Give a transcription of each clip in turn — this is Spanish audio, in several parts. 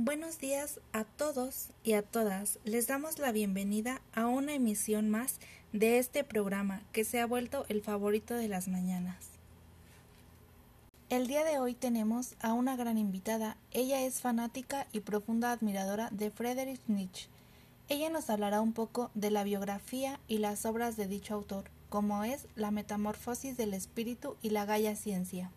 Buenos días a todos y a todas. Les damos la bienvenida a una emisión más de este programa que se ha vuelto el favorito de las mañanas. El día de hoy tenemos a una gran invitada. Ella es fanática y profunda admiradora de Friedrich Nietzsche. Ella nos hablará un poco de la biografía y las obras de dicho autor, como es La Metamorfosis del Espíritu y la Gaia Ciencia.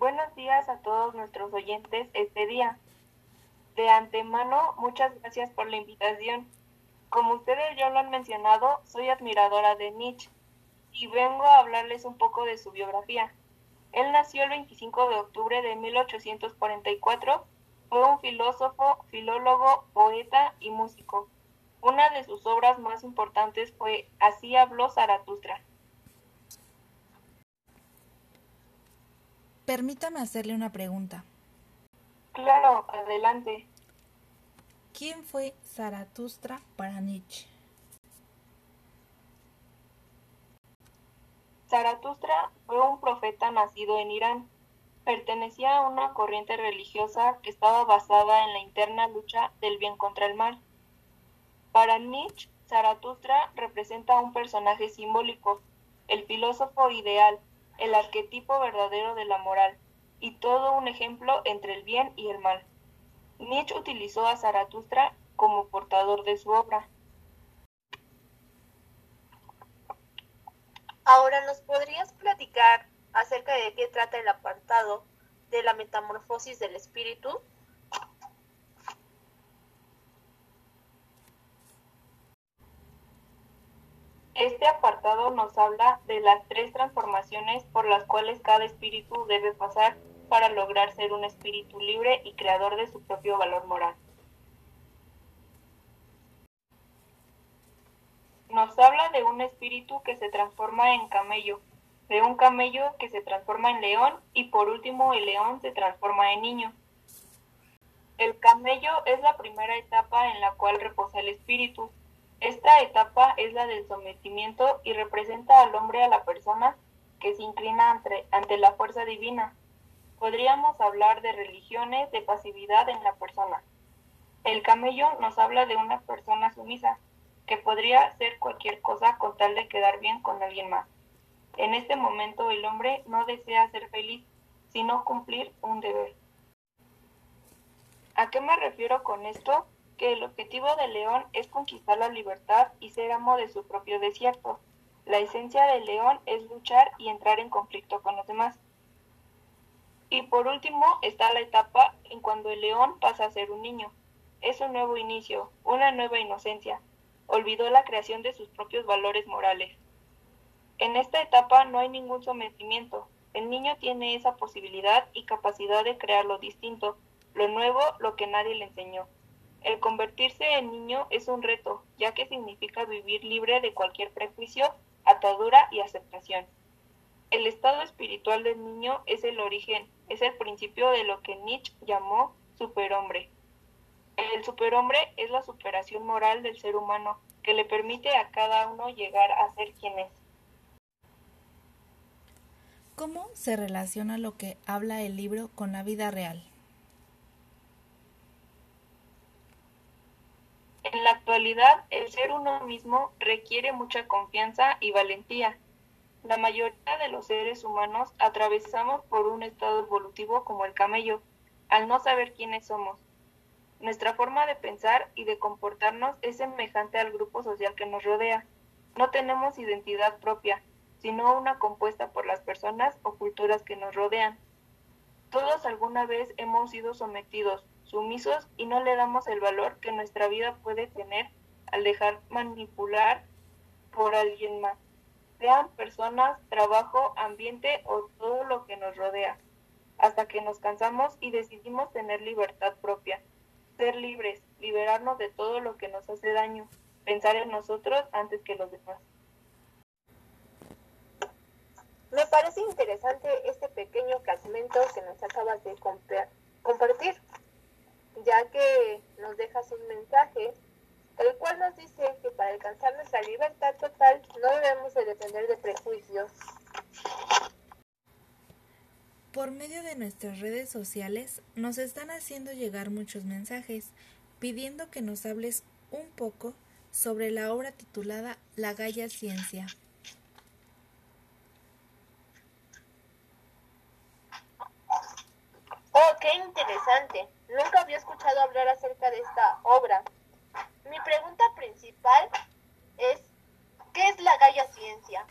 Buenos días a todos nuestros oyentes este día. De antemano, muchas gracias por la invitación. Como ustedes ya lo han mencionado, soy admiradora de Nietzsche y vengo a hablarles un poco de su biografía. Él nació el 25 de octubre de 1844. Fue un filósofo, filólogo, poeta y músico. Una de sus obras más importantes fue Así habló Zaratustra. Permítame hacerle una pregunta. Claro, adelante. ¿Quién fue Zaratustra para Nietzsche? Zaratustra fue un profeta nacido en Irán. Pertenecía a una corriente religiosa que estaba basada en la interna lucha del bien contra el mal. Para Nietzsche, Zaratustra representa a un personaje simbólico, el filósofo ideal, el arquetipo verdadero de la moral, y todo un ejemplo entre el bien y el mal. Nietzsche utilizó a Zaratustra como portador de su obra. Ahora, ¿nos podrías platicar acerca de qué trata el apartado de la metamorfosis del espíritu? Este apartado nos habla de las tres transformaciones por las cuales cada espíritu debe pasar para lograr ser un espíritu libre y creador de su propio valor moral. Nos habla de un espíritu que se transforma en camello, de un camello que se transforma en león y por último el león se transforma en niño. El camello es la primera etapa en la cual reposa el espíritu, esta etapa es la del sometimiento y representa al hombre a la persona que se inclina ante, ante, la fuerza divina. Podríamos hablar de religiones, de pasividad en la persona. El camello nos habla de una persona sumisa, que podría hacer cualquier cosa con tal de quedar bien con alguien más. En este momento el hombre no desea ser feliz, sino cumplir un deber. ¿A qué me refiero con esto? Que el objetivo del león es conquistar la libertad y ser amo de su propio desierto. La esencia del león es luchar y entrar en conflicto con los demás. Y por último está la etapa en cuando el león pasa a ser un niño. Es un nuevo inicio, una nueva inocencia. Olvidó la creación de sus propios valores morales. En esta etapa no hay ningún sometimiento. El niño tiene esa posibilidad y capacidad de crear lo distinto, lo nuevo, lo que nadie le enseñó. El convertirse en niño es un reto, ya que significa vivir libre de cualquier prejuicio, atadura y aceptación. El estado espiritual del niño es el origen, es el principio de lo que Nietzsche llamó superhombre. El superhombre es la superación moral del ser humano, que le permite a cada uno llegar a ser quien es. ¿Cómo se relaciona lo que habla el libro con la vida real? En la actualidad, el ser uno mismo requiere mucha confianza y valentía. La mayoría de los seres humanos atravesamos por un estado evolutivo como el camello, al no saber quiénes somos. Nuestra forma de pensar y de comportarnos es semejante al grupo social que nos rodea. No tenemos identidad propia, sino una compuesta por las personas o culturas que nos rodean. Todos alguna vez hemos sido sometidos, sumisos y no le damos el valor que nuestra vida puede tener al dejar manipular por alguien más, sean personas, trabajo, ambiente o todo lo que nos rodea, hasta que nos cansamos y decidimos tener libertad propia, ser libres, liberarnos de todo lo que nos hace daño, pensar en nosotros antes que los demás. Me parece interesante este pequeño fragmento que nos acabas de compartir ya que nos dejas un mensaje, el cual nos dice que para alcanzar nuestra libertad total no debemos de depender de prejuicios. Por medio de nuestras redes sociales nos están haciendo llegar muchos mensajes pidiendo que nos hables un poco sobre la obra titulada La Gaia Ciencia. Oh, qué interesante. Nunca había escuchado hablar acerca de esta obra. Mi pregunta principal es, ¿qué es la Gaia Ciencia?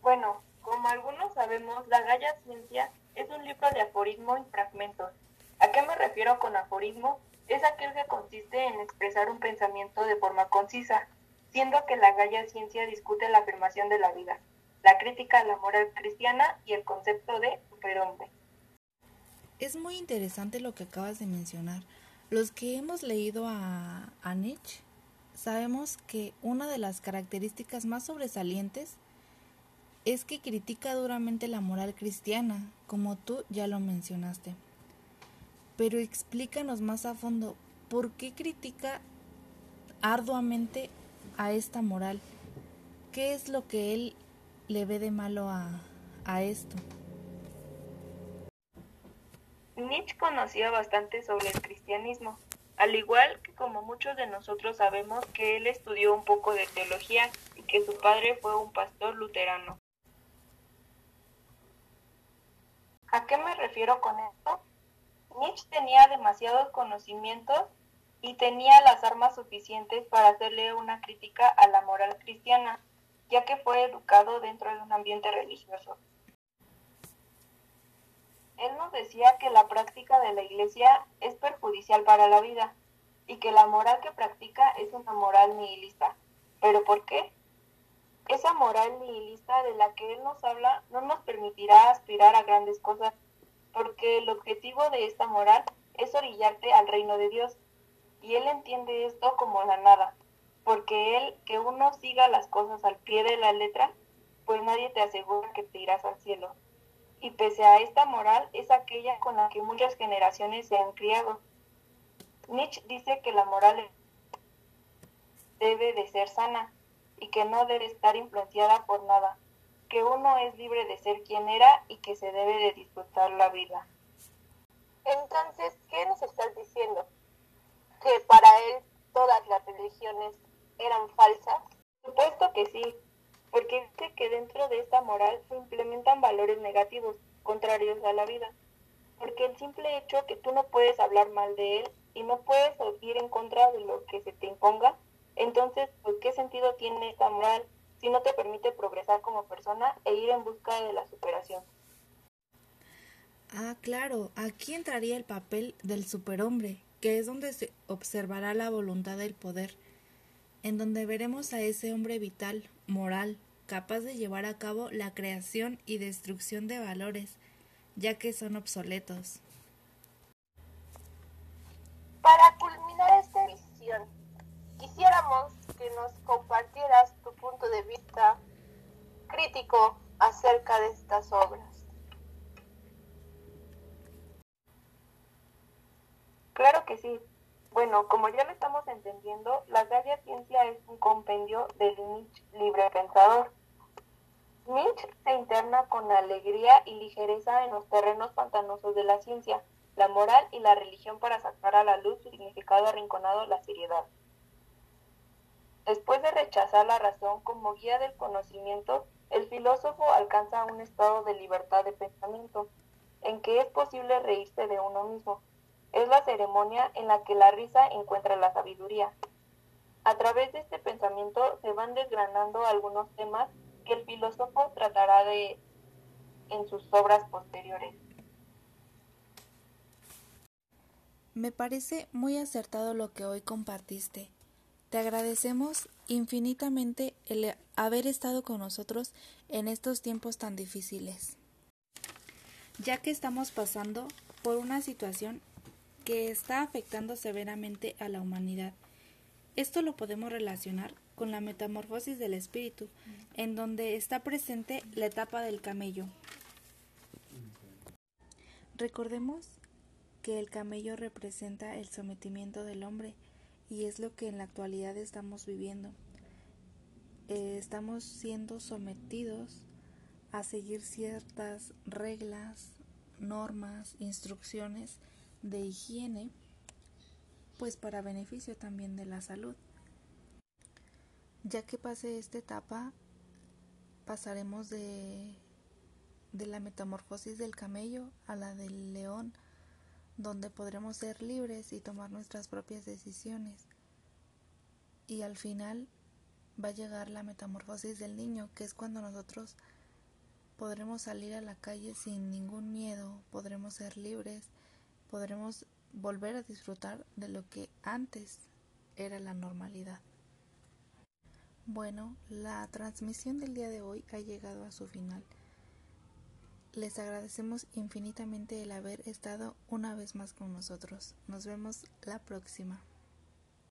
Bueno, como algunos sabemos, la Gaia Ciencia es un libro de aforismo y fragmentos. ¿A qué me refiero con aforismo? Es aquel que consiste en expresar un pensamiento de forma concisa, siendo que la Gaia Ciencia discute la afirmación de la vida, la crítica a la moral cristiana y el concepto de superhombre. Es muy interesante lo que acabas de mencionar. Los que hemos leído a, Nietzsche sabemos que una de las características más sobresalientes es que critica duramente la moral cristiana, como tú ya lo mencionaste. Pero explícanos más a fondo, ¿por qué critica arduamente a esta moral? ¿Qué es lo que él le ve de malo a esto? Nietzsche conocía bastante sobre el cristianismo, al igual que como muchos de nosotros sabemos que él estudió un poco de teología y que su padre fue un pastor luterano. ¿A qué me refiero con esto? Nietzsche tenía demasiados conocimientos y tenía las armas suficientes para hacerle una crítica a la moral cristiana, ya que fue educado dentro de un ambiente religioso. Él nos decía que la práctica de la iglesia es perjudicial para la vida y que la moral que practica es una moral nihilista. ¿Pero por qué? Esa moral nihilista de la que él nos habla no nos permitirá aspirar a grandes cosas, porque el objetivo de esta moral es orillarte al reino de Dios. Y él entiende esto como la nada, porque él que uno siga las cosas al pie de la letra, pues nadie te asegura que te irás al cielo y pese a esta moral es aquella con la que muchas generaciones se han criado. Nietzsche dice que la moral debe de ser sana y que no debe estar influenciada por nada, que uno es libre de ser quien era y que se debe de disfrutar la vida. Entonces, ¿qué nos estás diciendo? ¿Que para él todas las religiones eran falsas? Supuesto que sí, porque dice que dentro de esta moral se implementan valores negativos, contrarios a la vida. Porque el simple hecho que tú no puedes hablar mal de él y no puedes ir en contra de lo que se te imponga, entonces, pues, ¿qué sentido tiene esta moral si no te permite progresar como persona e ir en busca de la superación? Ah, claro, aquí entraría el papel del superhombre, que es donde se observará la voluntad del poder en donde veremos a ese hombre vital, moral, capaz de llevar a cabo la creación y destrucción de valores, ya que son obsoletos. Para culminar esta visión, quisiéramos que nos compartieras tu punto de vista crítico acerca de estas obras. Claro que sí. Bueno, como ya lo estamos entendiendo, la Gaia Ciencia es un compendio del Nietzsche libre pensador. Nietzsche se interna con alegría y ligereza en los terrenos pantanosos de la ciencia, la moral y la religión para sacar a la luz su significado arrinconado la seriedad. Después de rechazar la razón como guía del conocimiento, el filósofo alcanza un estado de libertad de pensamiento, en que es posible reírse de uno mismo es la ceremonia en la que la risa encuentra la sabiduría. A través de este pensamiento se van desgranando algunos temas que el filósofo tratará de en sus obras posteriores. Me parece muy acertado lo que hoy compartiste. Te agradecemos infinitamente el haber estado con nosotros en estos tiempos tan difíciles, ya que estamos pasando por una situación que está afectando severamente a la humanidad. Esto lo podemos relacionar con la metamorfosis del espíritu, en donde está presente la etapa del camello. Recordemos que el camello representa el sometimiento del hombre y es lo que en la actualidad estamos viviendo. Eh, estamos siendo sometidos a seguir ciertas reglas, normas, instrucciones de higiene, pues para beneficio también de la salud. Ya que pase esta etapa, pasaremos de, de la metamorfosis del camello a la del león, donde podremos ser libres y tomar nuestras propias decisiones. Y al final va a llegar la metamorfosis del niño, que es cuando nosotros podremos salir a la calle sin ningún miedo, podremos ser libres, podremos volver a disfrutar de lo que antes era la normalidad. Bueno, la transmisión del día de hoy ha llegado a su final. Les agradecemos infinitamente el haber estado una vez más con nosotros. Nos vemos la próxima.